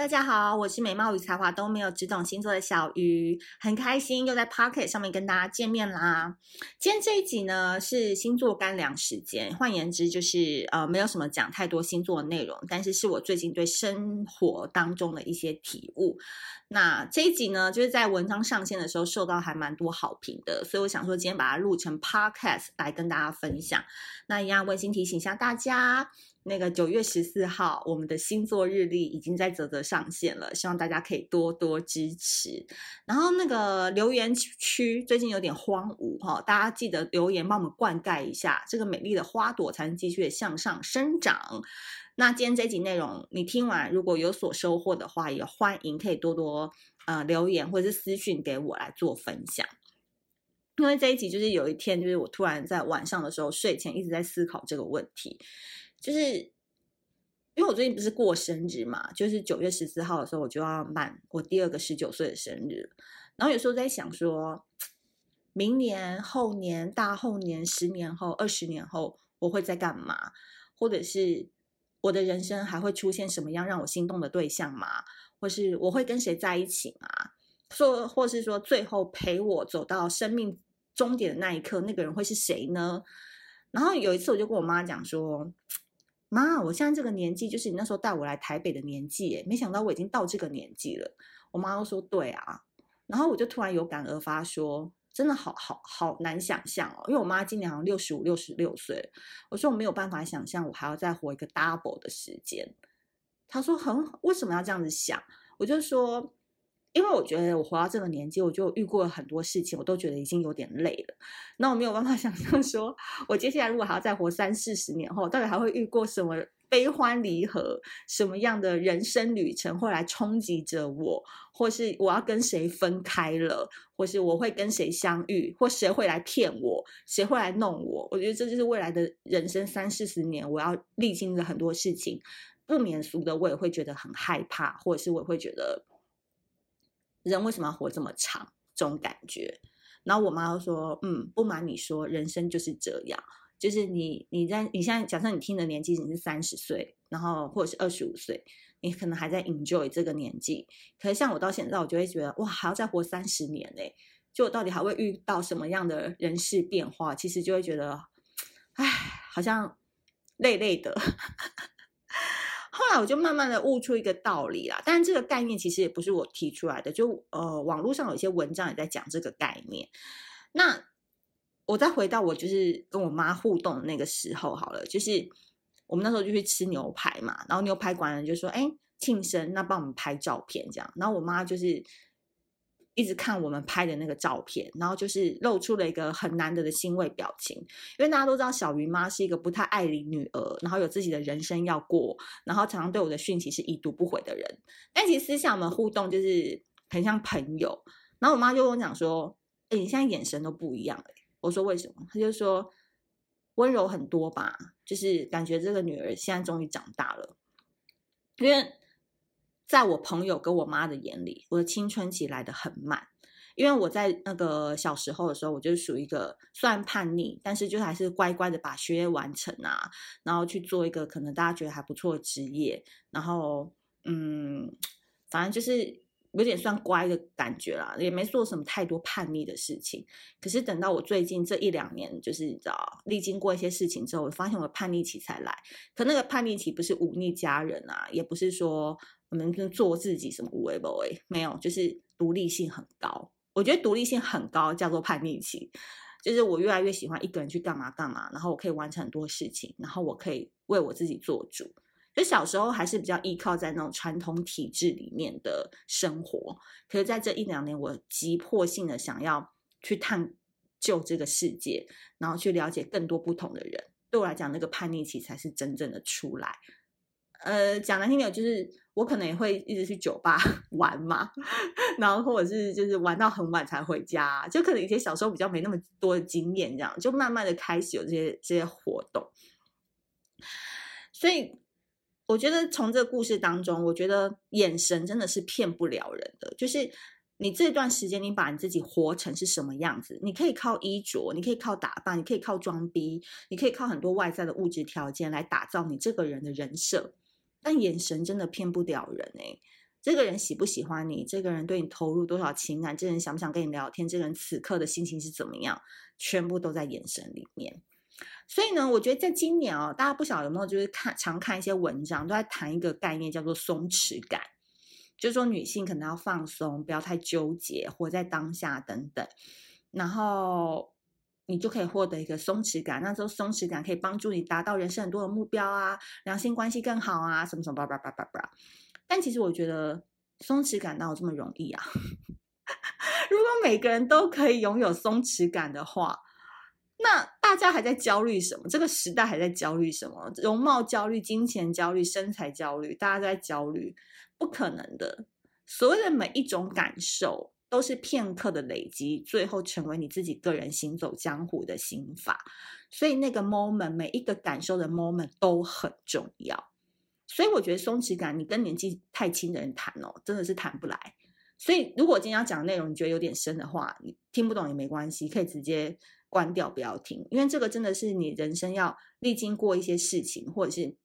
大家好，我是美貌与才华都没有，只懂星座的小鱼，很开心又在 Pocket 上面跟大家见面啦。今天这一集呢是星座干粮时间，换言之就是呃没有什么讲太多星座的内容，但是是我最近对生活当中的一些体悟。那这一集呢就是在文章上线的时候受到还蛮多好评的，所以我想说今天把它录成 Podcast 来跟大家分享。那一样温馨提醒一下大家。那个九月十四号，我们的星座日历已经在啧啧上线了，希望大家可以多多支持。然后那个留言区最近有点荒芜哈，大家记得留言帮我们灌溉一下，这个美丽的花朵才能继续向上生长。那今天这集内容你听完如果有所收获的话，也欢迎可以多多呃留言或者是私讯给我来做分享。因为这一集就是有一天，就是我突然在晚上的时候睡前一直在思考这个问题。就是因为我最近不是过生日嘛，就是九月十四号的时候，我就要满我第二个十九岁的生日。然后有时候在想说，明年、后年、大后年、十年后、二十年后，我会在干嘛？或者是我的人生还会出现什么样让我心动的对象吗？或是我会跟谁在一起吗？说，或是说最后陪我走到生命终点的那一刻，那个人会是谁呢？然后有一次，我就跟我妈讲说。妈，我现在这个年纪，就是你那时候带我来台北的年纪，没想到我已经到这个年纪了。我妈都说对啊，然后我就突然有感而发说，真的好好好难想象哦，因为我妈今年好像六十五、六十六岁，我说我没有办法想象我还要再活一个 double 的时间。她说很，为什么要这样子想？我就说。因为我觉得我活到这个年纪，我就遇过了很多事情，我都觉得已经有点累了。那我没有办法 想象说，我接下来如果还要再活三四十年后，到底还会遇过什么悲欢离合，什么样的人生旅程会来冲击着我，或是我要跟谁分开了，或是我会跟谁相遇，或谁会来骗我，谁会来弄我？我觉得这就是未来的人生三四十年，我要历经的很多事情，不免俗的，我也会觉得很害怕，或者是我会觉得。人为什么要活这么长？这种感觉。然后我妈就说：“嗯，不瞒你说，人生就是这样，就是你你在你现在假设你听的年纪你是三十岁，然后或者是二十五岁，你可能还在 enjoy 这个年纪。可是像我到现在，我就会觉得哇，还要再活三十年呢，就我到底还会遇到什么样的人事变化？其实就会觉得，哎，好像累累的。”后来我就慢慢的悟出一个道理啦，但这个概念其实也不是我提出来的，就呃网络上有一些文章也在讲这个概念。那我再回到我就是跟我妈互动的那个时候好了，就是我们那时候就去吃牛排嘛，然后牛排馆人就说：“哎，庆生，那帮我们拍照片这样。”然后我妈就是。一直看我们拍的那个照片，然后就是露出了一个很难得的欣慰表情。因为大家都知道小鱼妈是一个不太爱理女儿，然后有自己的人生要过，然后常常对我的讯息是已读不回的人。但其实私下我们互动就是很像朋友。然后我妈就跟我讲说：“哎，你现在眼神都不一样了。”我说：“为什么？”他就说：“温柔很多吧，就是感觉这个女儿现在终于长大了。”因为。在我朋友跟我妈的眼里，我的青春期来得很慢，因为我在那个小时候的时候，我就属于一个算叛逆，但是就还是乖乖的把学业完成啊，然后去做一个可能大家觉得还不错的职业，然后嗯，反正就是有点算乖的感觉啦，也没做什么太多叛逆的事情。可是等到我最近这一两年，就是你知道，历经过一些事情之后，我发现我的叛逆期才来。可那个叛逆期不是忤逆家人啊，也不是说。我们就做自己，什么无为不为，没有，就是独立性很高。我觉得独立性很高叫做叛逆期，就是我越来越喜欢一个人去干嘛干嘛，然后我可以完成很多事情，然后我可以为我自己做主。就小时候还是比较依靠在那种传统体制里面的生活，可是在这一两年，我急迫性的想要去探究这个世界，然后去了解更多不同的人。对我来讲，那个叛逆期才是真正的出来。呃，讲难听点，就是我可能也会一直去酒吧 玩嘛，然后或者是就是玩到很晚才回家，就可能以前小时候比较没那么多的经验，这样就慢慢的开始有这些这些活动。所以我觉得从这个故事当中，我觉得眼神真的是骗不了人的。就是你这段时间，你把你自己活成是什么样子，你可以靠衣着，你可以靠打扮，你可以靠装逼，你可以靠很多外在的物质条件来打造你这个人的人设。但眼神真的骗不了人哎，这个人喜不喜欢你，这个人对你投入多少情感，这个人想不想跟你聊天，这个人此刻的心情是怎么样，全部都在眼神里面。所以呢，我觉得在今年哦，大家不晓得有没有就是看常看一些文章，都在谈一个概念，叫做松弛感，就是说女性可能要放松，不要太纠结，活在当下等等，然后你就可以获得一个松弛感。那时候松弛感可以帮助你达到人生很多的目标啊，两性关系更好啊，什么什么叭叭叭叭叭。但其实我觉得松弛感哪有这么容易啊？如果每个人都可以拥有松弛感的话，那大家还在焦虑什么？这个时代还在焦虑什么？容貌焦虑、金钱焦虑、身材焦虑，大家在焦虑，不可能的。所谓的每一种感受都是片刻的累积，最后成为你自己个人行走江湖的心法。所以那个 moment，每一个感受的 moment 都很重要。所以我觉得松弛感，你跟年纪太轻的人谈哦，真的是谈不来。所以如果今天要讲的内容你觉得有点深的话，你听不懂也没关系，可以直接关掉不要听，因为这个真的是你人生要历经过一些事情，或者是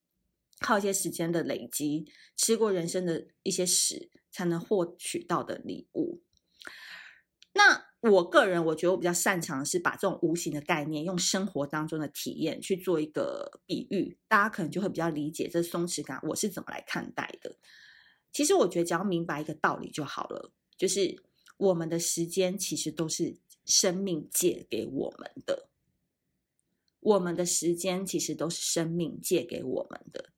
靠一些时间的累积，吃过人生的一些屎，才能获取到的礼物。那我个人，我觉得我比较擅长的是把这种无形的概念，用生活当中的体验去做一个比喻，大家可能就会比较理解这松弛感我是怎么来看待的。其实我觉得只要明白一个道理就好了，就是我们的时间其实都是生命借给我们的，我们的时间其实都是生命借给我们的。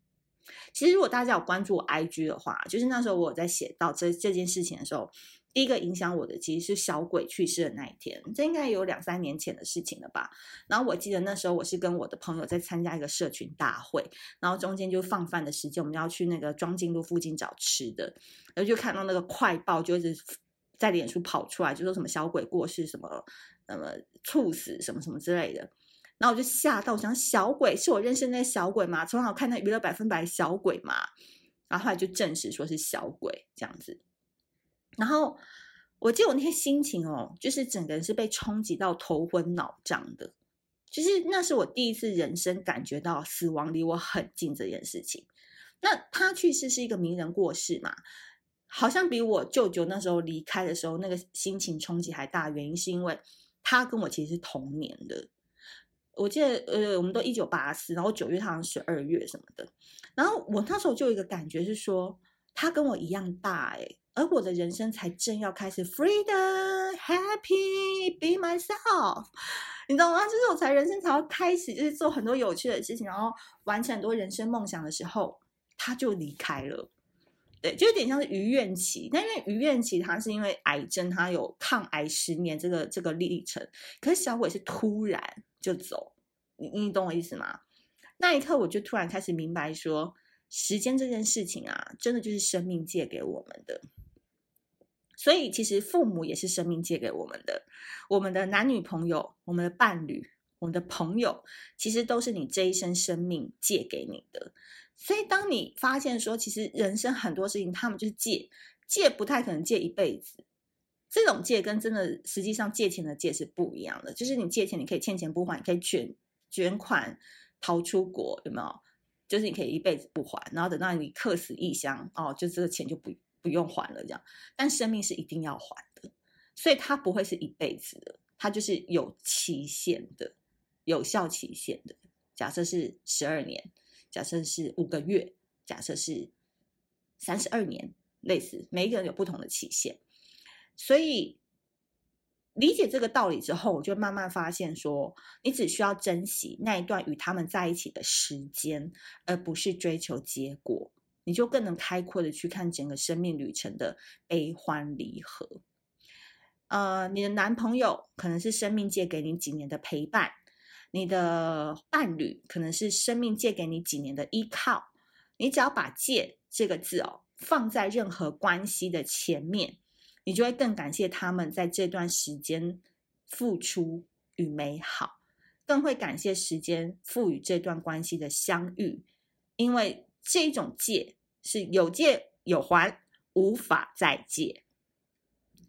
其实如果大家有关注 IG 的话，就是那时候我在写到这这件事情的时候。第一个影响我的其实是小鬼去世的那一天，这应该有两三年前的事情了吧。然后我记得那时候我是跟我的朋友在参加一个社群大会，然后中间就放饭的时间，我们要去那个庄敬路附近找吃的，然后就看到那个快报就一直在脸书跑出来，就说什么小鬼过世，什么什么猝死，什么什么之类的。然后我就吓到，我想小鬼是我认识那小鬼吗？从小看那娱乐百分百小鬼嘛，然后后来就证实说是小鬼这样子。然后我记得我那天心情哦，就是整个人是被冲击到头昏脑胀的，就是那是我第一次人生感觉到死亡离我很近这件事情。那他去世是一个名人过世嘛，好像比我舅舅那时候离开的时候那个心情冲击还大。原因是因为他跟我其实是同年的，我记得呃，我们都一九八四，然后九月他好像十二月什么的。然后我那时候就有一个感觉是说，他跟我一样大哎。而我的人生才正要开始，freedom, happy, be myself，你知道吗？就是我才人生才要开始，就是做很多有趣的事情，然后完成很多人生梦想的时候，他就离开了。对，就有点像是余愿期。但因为余愿期，他是因为癌症，他有抗癌十年这个这个历程。可是小鬼是突然就走，你你懂我意思吗？那一刻，我就突然开始明白说，时间这件事情啊，真的就是生命借给我们的。所以，其实父母也是生命借给我们的，我们的男女朋友、我们的伴侣、我们的朋友，其实都是你这一生生命借给你的。所以，当你发现说，其实人生很多事情，他们就是借，借不太可能借一辈子。这种借跟真的实际上借钱的借是不一样的。就是你借钱，你可以欠钱不还，你可以卷卷款逃出国，有没有？就是你可以一辈子不还，然后等到你客死异乡，哦，就这个钱就不。不用还了，这样，但生命是一定要还的，所以它不会是一辈子的，它就是有期限的，有效期限的。假设是十二年，假设是五个月，假设是三十二年，类似，每一个人有不同的期限。所以理解这个道理之后，我就慢慢发现说，你只需要珍惜那一段与他们在一起的时间，而不是追求结果。你就更能开阔的去看整个生命旅程的悲欢离合。呃，你的男朋友可能是生命借给你几年的陪伴，你的伴侣可能是生命借给你几年的依靠。你只要把“借”这个字哦放在任何关系的前面，你就会更感谢他们在这段时间付出与美好，更会感谢时间赋予这段关系的相遇，因为这种借。是有借有还，无法再借。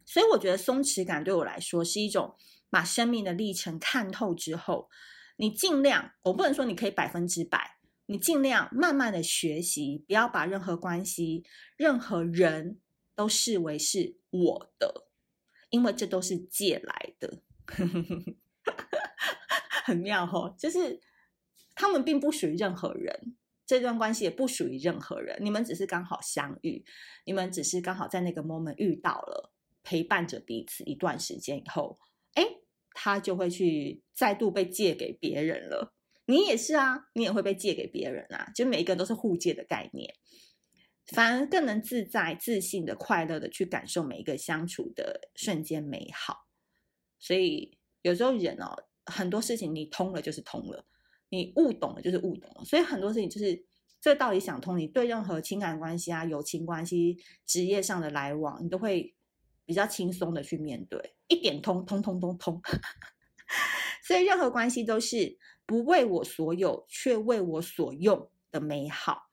所以我觉得松弛感对我来说是一种把生命的历程看透之后，你尽量，我不能说你可以百分之百，你尽量慢慢的学习，不要把任何关系、任何人都视为是我的，因为这都是借来的，很妙哦，就是他们并不属于任何人。这段关系也不属于任何人，你们只是刚好相遇，你们只是刚好在那个 moment 遇到了，陪伴着彼此一段时间以后，他就会去再度被借给别人了。你也是啊，你也会被借给别人啊，就每一个人都是互借的概念，反而更能自在、自信的、快乐的去感受每一个相处的瞬间美好。所以有时候人哦，很多事情你通了就是通了。你悟懂了就是悟懂了，所以很多事情就是这道理想通。你对任何情感关系啊、友情关系、职业上的来往，你都会比较轻松的去面对，一点通通通通通。所以任何关系都是不为我所有，却为我所用的美好，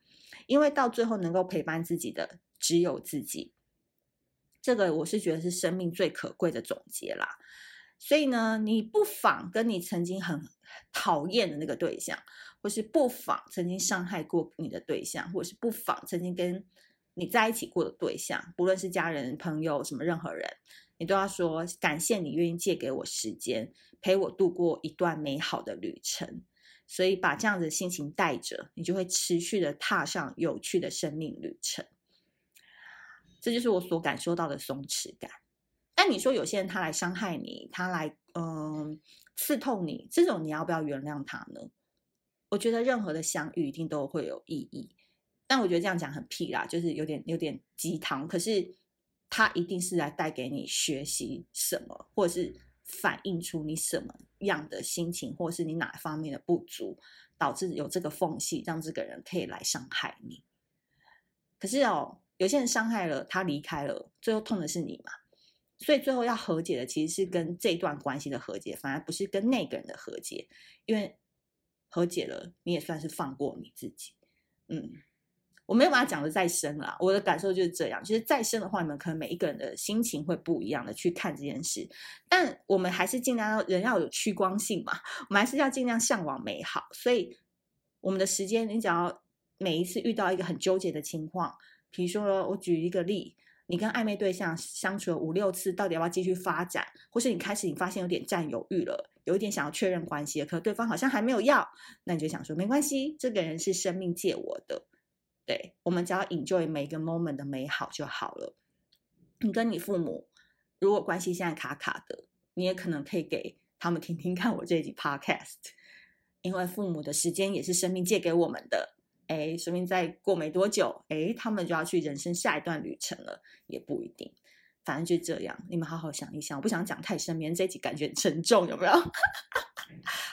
因为到最后能够陪伴自己的只有自己。这个我是觉得是生命最可贵的总结啦。所以呢，你不妨跟你曾经很讨厌的那个对象，或是不妨曾经伤害过你的对象，或是不妨曾经跟你在一起过的对象，不论是家人、朋友什么任何人，你都要说感谢你愿意借给我时间，陪我度过一段美好的旅程。所以把这样子的心情带着，你就会持续的踏上有趣的生命旅程。这就是我所感受到的松弛感。但你说有些人他来伤害你，他来嗯、刺痛你，这种你要不要原谅他呢？我觉得任何的相遇一定都会有意义，但我觉得这样讲很屁啦，就是有点有点鸡汤。可是他一定是来带给你学习什么，或者是反映出你什么样的心情，或者是你哪方面的不足，导致有这个缝隙，让这个人可以来伤害你。可是哦，有些人伤害了他离开了，最后痛的是你嘛。所以最后要和解的其实是跟这段关系的和解，反而不是跟那个人的和解，因为和解了，你也算是放过你自己。嗯，我没有把它讲的再深了，我的感受就是这样。其实再深的话，你们可能每一个人的心情会不一样的去看这件事，但我们还是尽量要人要有趋光性嘛，我们还是要尽量向往美好。所以我们的时间，你只要每一次遇到一个很纠结的情况，比如说我举一个例。你跟暧昧对象相处了五六次，到底要不要继续发展？或是你开始你发现有点占有欲了，有一点想要确认关系了，可对方好像还没有要，那你就想说没关系，这个人是生命借我的，对，我们只要 enjoy 每一个 moment 的美好就好了。你跟你父母如果关系现在卡卡的，你也可能可以给他们听听看我这集 podcast，因为父母的时间也是生命借给我们的。哎，说明再过没多久，哎，他们就要去人生下一段旅程了，也不一定。反正就这样，你们好好想一想。我不想讲太深，免得这集感觉很沉重，有没有？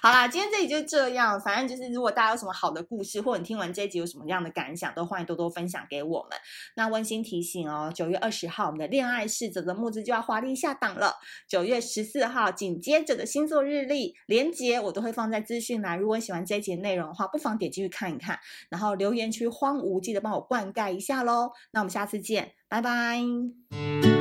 好啦，今天这集就这样。反正就是，如果大家有什么好的故事，或者你听完这一集有什么样的感想，都欢迎多多分享给我们。那温馨提醒哦，九月二十号我们的恋爱使者的募资就要华丽下档了。九月十四号紧接着的星座日历连接我都会放在资讯栏。如果喜欢这一集的内容的话，不妨点进去看一看。然后留言区荒芜记得帮我灌溉一下喽。那我们下次见，拜拜。